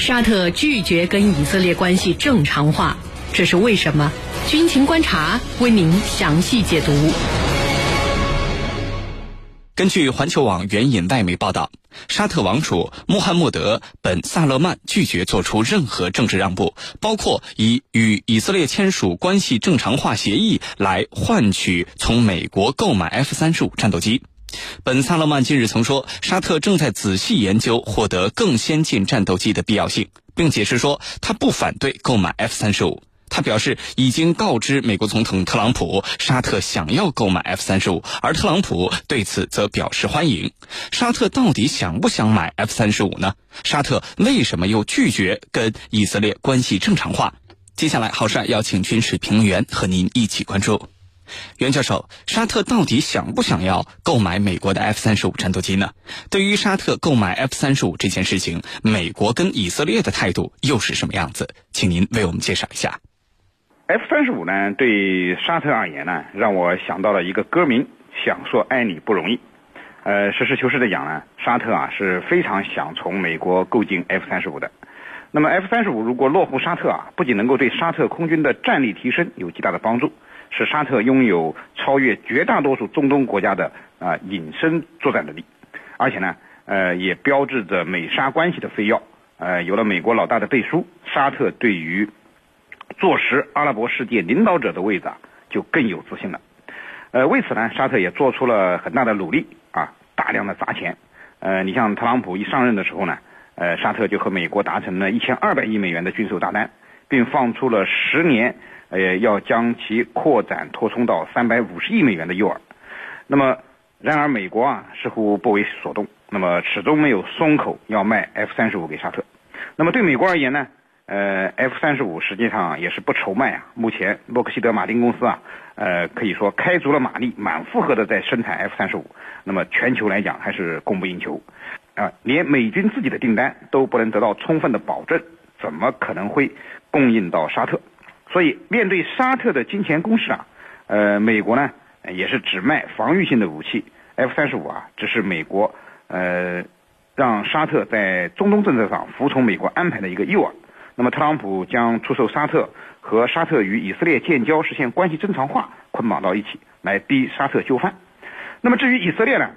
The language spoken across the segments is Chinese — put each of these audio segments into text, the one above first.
沙特拒绝跟以色列关系正常化，这是为什么？军情观察为您详细解读。根据环球网援引外媒报道，沙特王储穆罕默德·本·萨勒曼拒绝做出任何政治让步，包括以与以色列签署关系正常化协议来换取从美国购买 F 三十五战斗机。本·萨勒曼近日曾说，沙特正在仔细研究获得更先进战斗机的必要性，并解释说他不反对购买 F 三十五。他表示，已经告知美国总统特朗普，沙特想要购买 F 三十五，而特朗普对此则表示欢迎。沙特到底想不想买 F 三十五呢？沙特为什么又拒绝跟以色列关系正常化？接下来，好帅要请军事评论员和您一起关注。袁教授，沙特到底想不想要购买美国的 F 三十五战斗机呢？对于沙特购买 F 三十五这件事情，美国跟以色列的态度又是什么样子？请您为我们介绍一下。F 三十五呢，对沙特而言呢，让我想到了一个歌名，想说爱你不容易。呃，实事求是的讲呢，沙特啊是非常想从美国购进 F 三十五的。那么 F 三十五如果落户沙特啊，不仅能够对沙特空军的战力提升有极大的帮助，使沙特拥有超越绝大多数中东国家的啊隐身作战能力，而且呢，呃，也标志着美沙关系的飞跃。呃，有了美国老大的背书，沙特对于坐实阿拉伯世界领导者的位置啊，就更有自信了。呃，为此呢，沙特也做出了很大的努力啊，大量的砸钱。呃，你像特朗普一上任的时候呢，呃，沙特就和美国达成了一千二百亿美元的军售大单，并放出了十年呃要将其扩展扩充到三百五十亿美元的诱饵。那么，然而美国啊似乎不为所动，那么始终没有松口要卖 F 三十五给沙特。那么对美国而言呢？呃，F 三十五实际上也是不愁卖啊。目前洛克希德马丁公司啊，呃，可以说开足了马力，满负荷的在生产 F 三十五。那么全球来讲还是供不应求，啊，连美军自己的订单都不能得到充分的保证，怎么可能会供应到沙特？所以面对沙特的金钱攻势啊，呃，美国呢也是只卖防御性的武器，F 三十五啊，只是美国呃让沙特在中东政策上服从美国安排的一个诱饵。那么，特朗普将出售沙特和沙特与以色列建交、实现关系正常化捆绑到一起，来逼沙特就范。那么，至于以色列呢，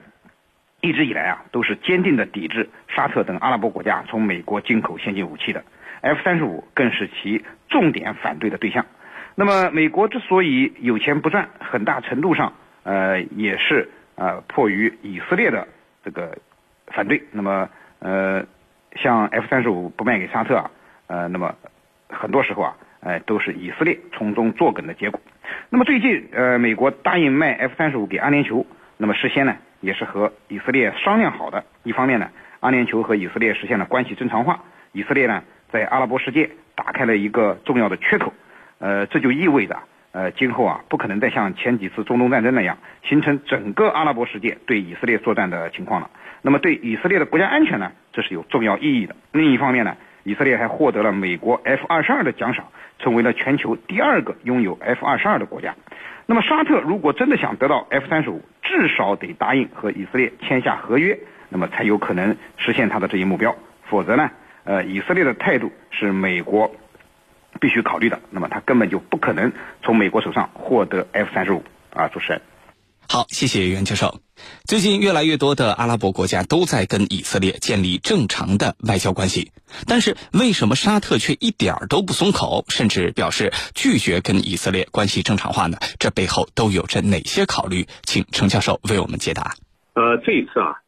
一直以来啊，都是坚定的抵制沙特等阿拉伯国家从美国进口先进武器的，F 三十五更是其重点反对的对象。那么，美国之所以有钱不赚，很大程度上呃也是呃迫于以色列的这个反对。那么呃，像 F 三十五不卖给沙特啊。呃，那么很多时候啊，呃，都是以色列从中作梗的结果。那么最近，呃，美国答应卖 F 三十五给阿联酋，那么事先呢，也是和以色列商量好的。一方面呢，阿联酋和以色列实现了关系正常化，以色列呢，在阿拉伯世界打开了一个重要的缺口。呃，这就意味着，呃，今后啊，不可能再像前几次中东战争那样，形成整个阿拉伯世界对以色列作战的情况了。那么对以色列的国家安全呢，这是有重要意义的。另一方面呢。以色列还获得了美国 F 二十二的奖赏，成为了全球第二个拥有 F 二十二的国家。那么沙特如果真的想得到 F 三十五，至少得答应和以色列签下合约，那么才有可能实现他的这一目标。否则呢，呃，以色列的态度是美国必须考虑的，那么他根本就不可能从美国手上获得 F 三十五啊，主持人。好，谢谢袁教授。最近越来越多的阿拉伯国家都在跟以色列建立正常的外交关系，但是为什么沙特却一点儿都不松口，甚至表示拒绝跟以色列关系正常化呢？这背后都有着哪些考虑？请程教授为我们解答。呃，这一次啊，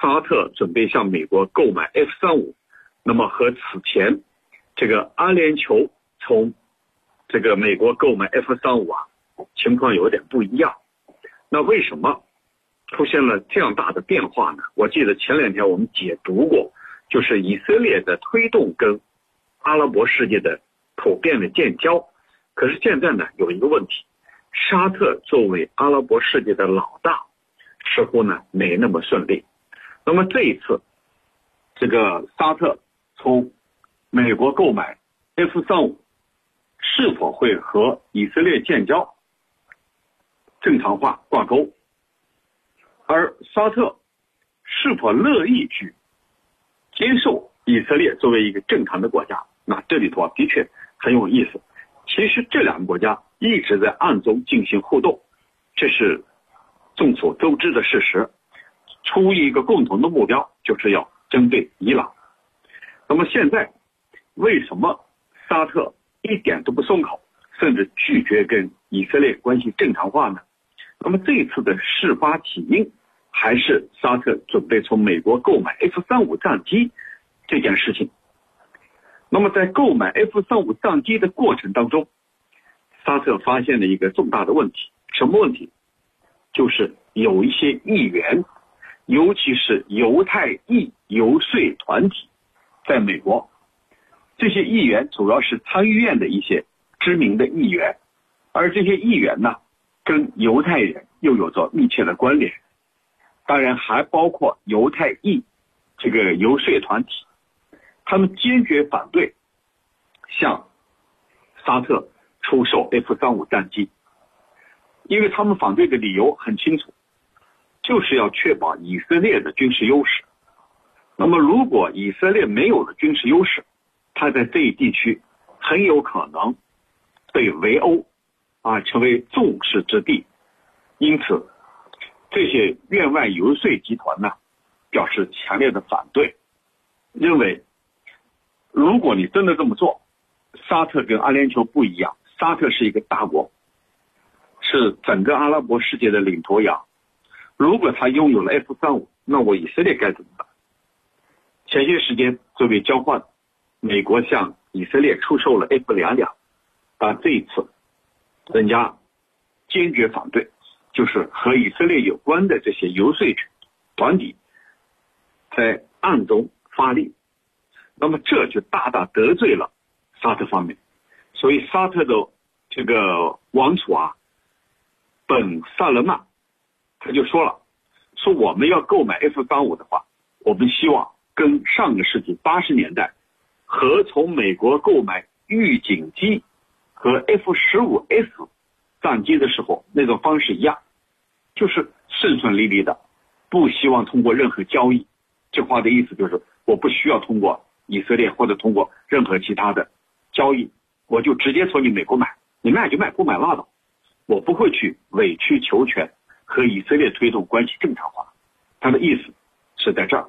沙特准备向美国购买 F 三五，那么和此前这个阿联酋从这个美国购买 F 三五啊，情况有点不一样。那为什么出现了这样大的变化呢？我记得前两天我们解读过，就是以色列的推动跟阿拉伯世界的普遍的建交。可是现在呢，有一个问题，沙特作为阿拉伯世界的老大，似乎呢没那么顺利。那么这一次，这个沙特从美国购买 F 三五，是否会和以色列建交？正常化挂钩，而沙特是否乐意去接受以色列作为一个正常的国家，那这里头啊的确很有意思。其实这两个国家一直在暗中进行互动，这是众所周知的事实。出于一个共同的目标，就是要针对伊朗。那么现在为什么沙特一点都不松口，甚至拒绝跟以色列关系正常化呢？那么这次的事发起因，还是沙特准备从美国购买 F 三五战机这件事情。那么在购买 F 三五战机的过程当中，沙特发现了一个重大的问题，什么问题？就是有一些议员，尤其是犹太裔游说团体，在美国，这些议员主要是参议院的一些知名的议员，而这些议员呢？跟犹太人又有着密切的关联，当然还包括犹太裔这个游说团体，他们坚决反对向沙特出售 F 三五战机，因为他们反对的理由很清楚，就是要确保以色列的军事优势。那么，如果以色列没有了军事优势，他在这一地区很有可能被围殴。啊，成为众矢之的，因此这些院外游说集团呢，表示强烈的反对，认为如果你真的这么做，沙特跟阿联酋不一样，沙特是一个大国，是整个阿拉伯世界的领头羊，如果他拥有了 F 三五，那我以色列该怎么？前些时间作为交换，美国向以色列出售了 F 两两，但这一次。人家坚决反对，就是和以色列有关的这些游说团体在暗中发力，那么这就大大得罪了沙特方面，所以沙特的这个王储啊，本萨勒曼他就说了，说我们要购买 F 三五的话，我们希望跟上个世纪八十年代和从美国购买预警机。和 F 十五 S 战机的时候那种方式一样，就是顺顺利利的，不希望通过任何交易。这话的意思就是，我不需要通过以色列或者通过任何其他的交易，我就直接从你美国买，你卖就卖，不买拉倒。我不会去委曲求全和以色列推动关系正常化。他的意思是在这儿，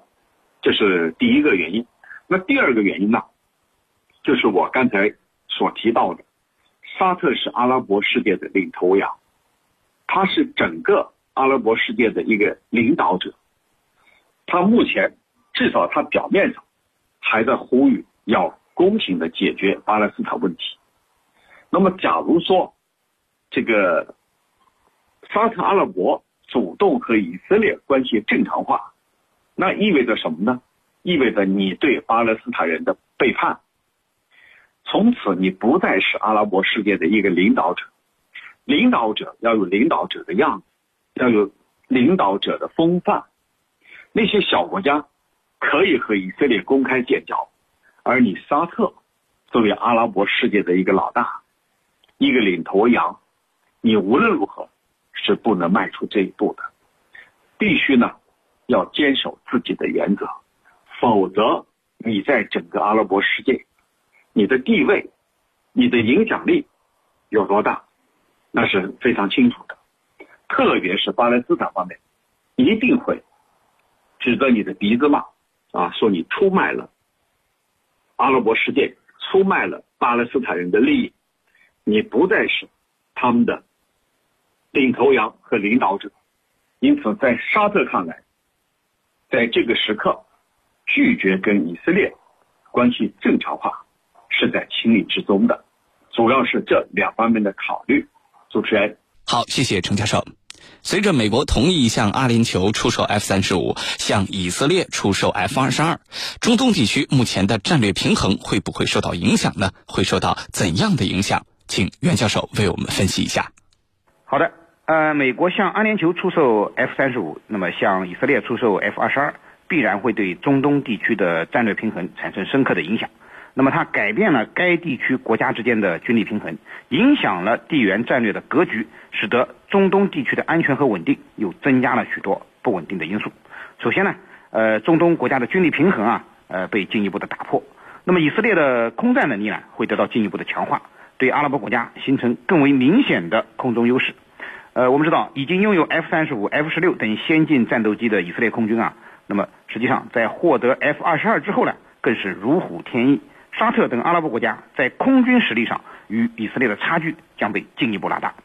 这是第一个原因。那第二个原因呢，就是我刚才所提到的。沙特是阿拉伯世界的领头羊，他是整个阿拉伯世界的一个领导者。他目前至少他表面上还在呼吁要公平的解决巴勒斯坦问题。那么，假如说这个沙特阿拉伯主动和以色列关系正常化，那意味着什么呢？意味着你对巴勒斯坦人的背叛。从此，你不再是阿拉伯世界的一个领导者。领导者要有领导者的样子，要有领导者的风范。那些小国家可以和以色列公开建交，而你沙特作为阿拉伯世界的一个老大、一个领头羊，你无论如何是不能迈出这一步的。必须呢，要坚守自己的原则，否则你在整个阿拉伯世界。你的地位，你的影响力有多大，那是非常清楚的。特别是巴勒斯坦方面，一定会指着你的鼻子骂啊，说你出卖了阿拉伯世界，出卖了巴勒斯坦人的利益，你不再是他们的领头羊和领导者。因此，在沙特看来，在这个时刻拒绝跟以色列关系正常化。是在情理之中的，主要是这两方面的考虑。主持人，好，谢谢程教授。随着美国同意向阿联酋出售 F 三十五，向以色列出售 F 二十二，中东地区目前的战略平衡会不会受到影响呢？会受到怎样的影响？请袁教授为我们分析一下。好的，呃，美国向阿联酋出售 F 三十五，那么向以色列出售 F 二十二，必然会对中东地区的战略平衡产生深刻的影响。那么它改变了该地区国家之间的军力平衡，影响了地缘战略的格局，使得中东地区的安全和稳定又增加了许多不稳定的因素。首先呢，呃，中东国家的军力平衡啊，呃被进一步的打破。那么以色列的空战能力呢会得到进一步的强化，对阿拉伯国家形成更为明显的空中优势。呃，我们知道已经拥有 F 三十五、F 十六等先进战斗机的以色列空军啊，那么实际上在获得 F 二十二之后呢，更是如虎添翼。沙特等阿拉伯国家在空军实力上与以色列的差距将被进一步拉大。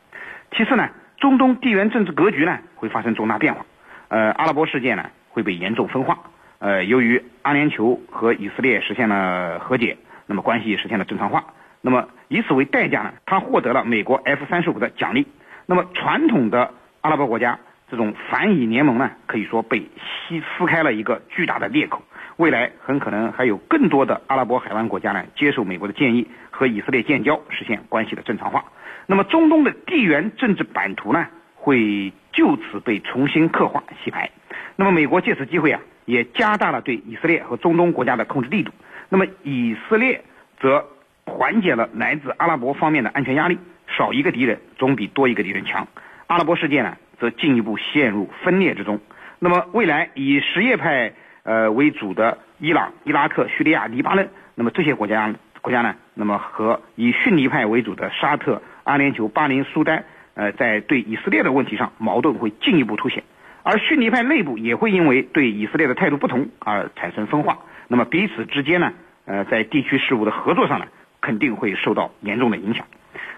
其次呢，中东地缘政治格局呢会发生重大变化，呃，阿拉伯世界呢会被严重分化。呃，由于阿联酋和以色列实现了和解，那么关系实现了正常化。那么以此为代价呢，他获得了美国 F 三十五的奖励。那么传统的阿拉伯国家这种反以联盟呢，可以说被撕撕开了一个巨大的裂口。未来很可能还有更多的阿拉伯海湾国家呢，接受美国的建议和以色列建交，实现关系的正常化。那么中东的地缘政治版图呢，会就此被重新刻画洗牌。那么美国借此机会啊，也加大了对以色列和中东国家的控制力度。那么以色列则缓解了来自阿拉伯方面的安全压力，少一个敌人总比多一个敌人强。阿拉伯世界呢，则进一步陷入分裂之中。那么未来以什叶派。呃，为主的伊朗、伊拉克、叙利亚、黎巴嫩，那么这些国家国家呢，那么和以逊尼派为主的沙特、阿联酋、巴林、苏丹，呃，在对以色列的问题上矛盾会进一步凸显，而逊尼派内部也会因为对以色列的态度不同而产生分化，那么彼此之间呢，呃，在地区事务的合作上呢，肯定会受到严重的影响。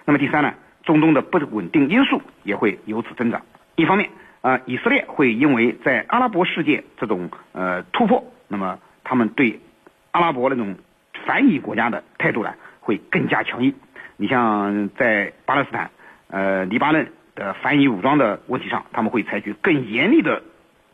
那么第三呢，中东的不稳定因素也会由此增长，一方面。啊，以色列会因为在阿拉伯世界这种呃突破，那么他们对阿拉伯那种反以国家的态度呢会更加强硬。你像在巴勒斯坦、呃黎巴嫩的反以武装的问题上，他们会采取更严厉的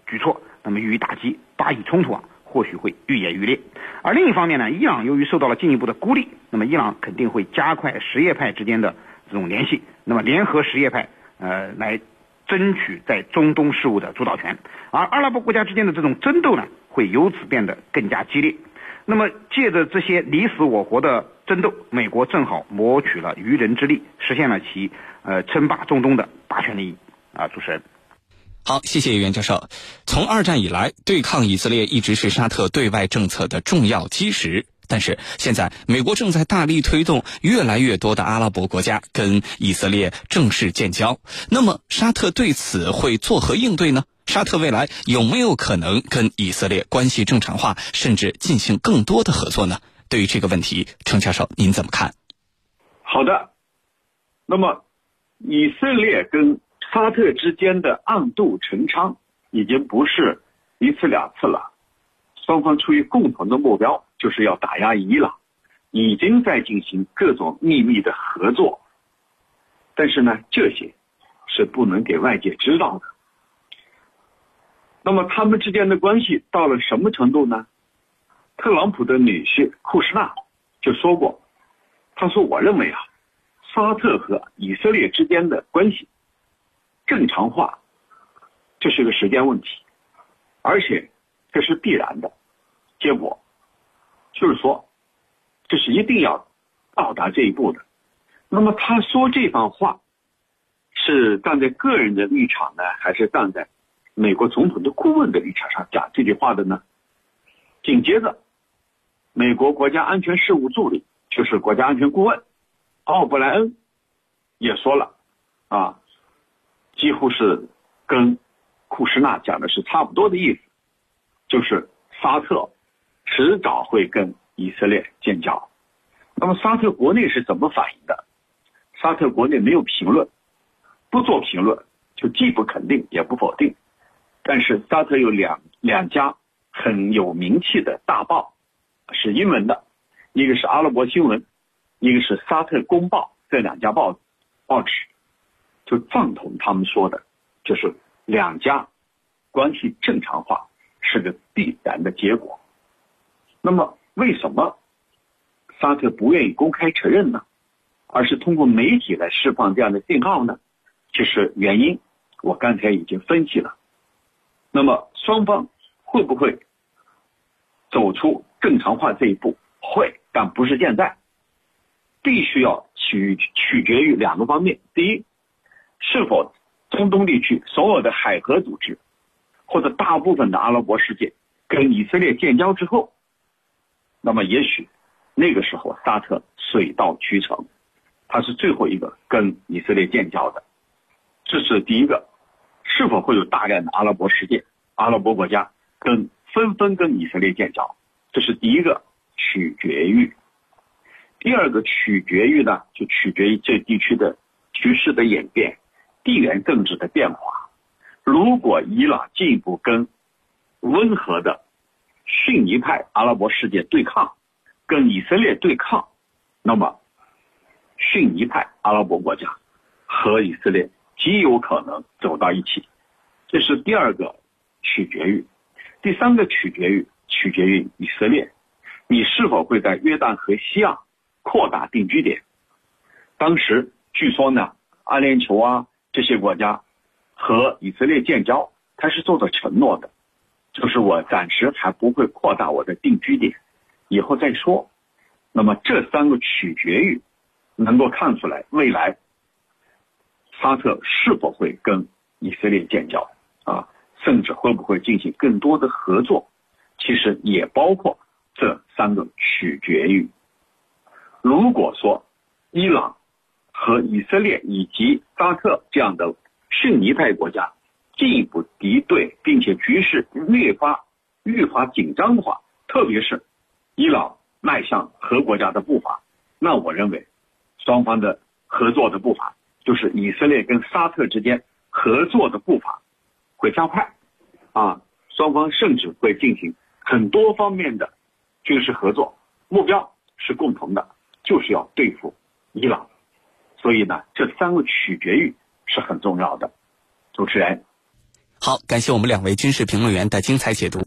举措，那么予以打击。巴以冲突啊，或许会愈演愈烈。而另一方面呢，伊朗由于受到了进一步的孤立，那么伊朗肯定会加快什叶派之间的这种联系，那么联合什叶派呃来。争取在中东事务的主导权，而阿拉伯国家之间的这种争斗呢，会由此变得更加激烈。那么，借着这些你死我活的争斗，美国正好谋取了渔人之利，实现了其呃称霸中东的霸权利益。啊，主持人，好，谢谢袁教授。从二战以来，对抗以色列一直是沙特对外政策的重要基石。但是现在，美国正在大力推动越来越多的阿拉伯国家跟以色列正式建交。那么，沙特对此会作何应对呢？沙特未来有没有可能跟以色列关系正常化，甚至进行更多的合作呢？对于这个问题，程教授您怎么看？好的，那么以色列跟沙特之间的暗度陈仓已经不是一次两次了，双方出于共同的目标。就是要打压伊朗，已经在进行各种秘密的合作，但是呢，这些是不能给外界知道的。那么他们之间的关系到了什么程度呢？特朗普的女婿库什纳就说过，他说：“我认为啊，沙特和以色列之间的关系正常化，这是个时间问题，而且这是必然的结果。”就是说，这是一定要到达这一步的。那么他说这番话，是站在个人的立场呢，还是站在美国总统的顾问的立场上讲这句话的呢？紧接着，美国国家安全事务助理，就是国家安全顾问奥布莱恩也说了，啊，几乎是跟库什纳讲的是差不多的意思，就是沙特。迟早会跟以色列建交，那么沙特国内是怎么反应的？沙特国内没有评论，不做评论，就既不肯定也不否定。但是沙特有两两家很有名气的大报，是英文的，一个是阿拉伯新闻，一个是沙特公报，这两家报报纸就赞同他们说的，就是两家关系正常化是个必然的结果。那么，为什么沙特不愿意公开承认呢？而是通过媒体来释放这样的信号呢？其实原因我刚才已经分析了。那么双方会不会走出正常化这一步？会，但不是现在。必须要取取决于两个方面：第一，是否中东地区所有的海河组织或者大部分的阿拉伯世界跟以色列建交之后。那么也许那个时候沙特水到渠成，他是最后一个跟以色列建交的。这是第一个，是否会有大量的阿拉伯世界、阿拉伯国家跟纷纷跟以色列建交？这是第一个取决于。第二个取决于呢，就取决于这地区的局势的演变、地缘政治的变化。如果伊朗进一步跟温和的逊尼派阿拉伯世界对抗，跟以色列对抗，那么逊尼派阿拉伯国家和以色列极有可能走到一起。这是第二个取决于。第三个取决于取决于以色列，你是否会在约旦河西岸扩大定居点？当时据说呢，阿联酋啊这些国家和以色列建交，他是做的承诺的。就是我暂时还不会扩大我的定居点，以后再说。那么这三个取决于能够看出来未来沙特是否会跟以色列建交啊，甚至会不会进行更多的合作，其实也包括这三个取决于。如果说伊朗和以色列以及沙特这样的逊尼派国家，进一步敌对，并且局势越发愈发紧张的话，特别是伊朗迈向核国家的步伐，那我认为双方的合作的步伐，就是以色列跟沙特之间合作的步伐会加快，啊，双方甚至会进行很多方面的军事合作，目标是共同的，就是要对付伊朗。所以呢，这三个取决于是很重要的。主持人。好，感谢我们两位军事评论员的精彩解读。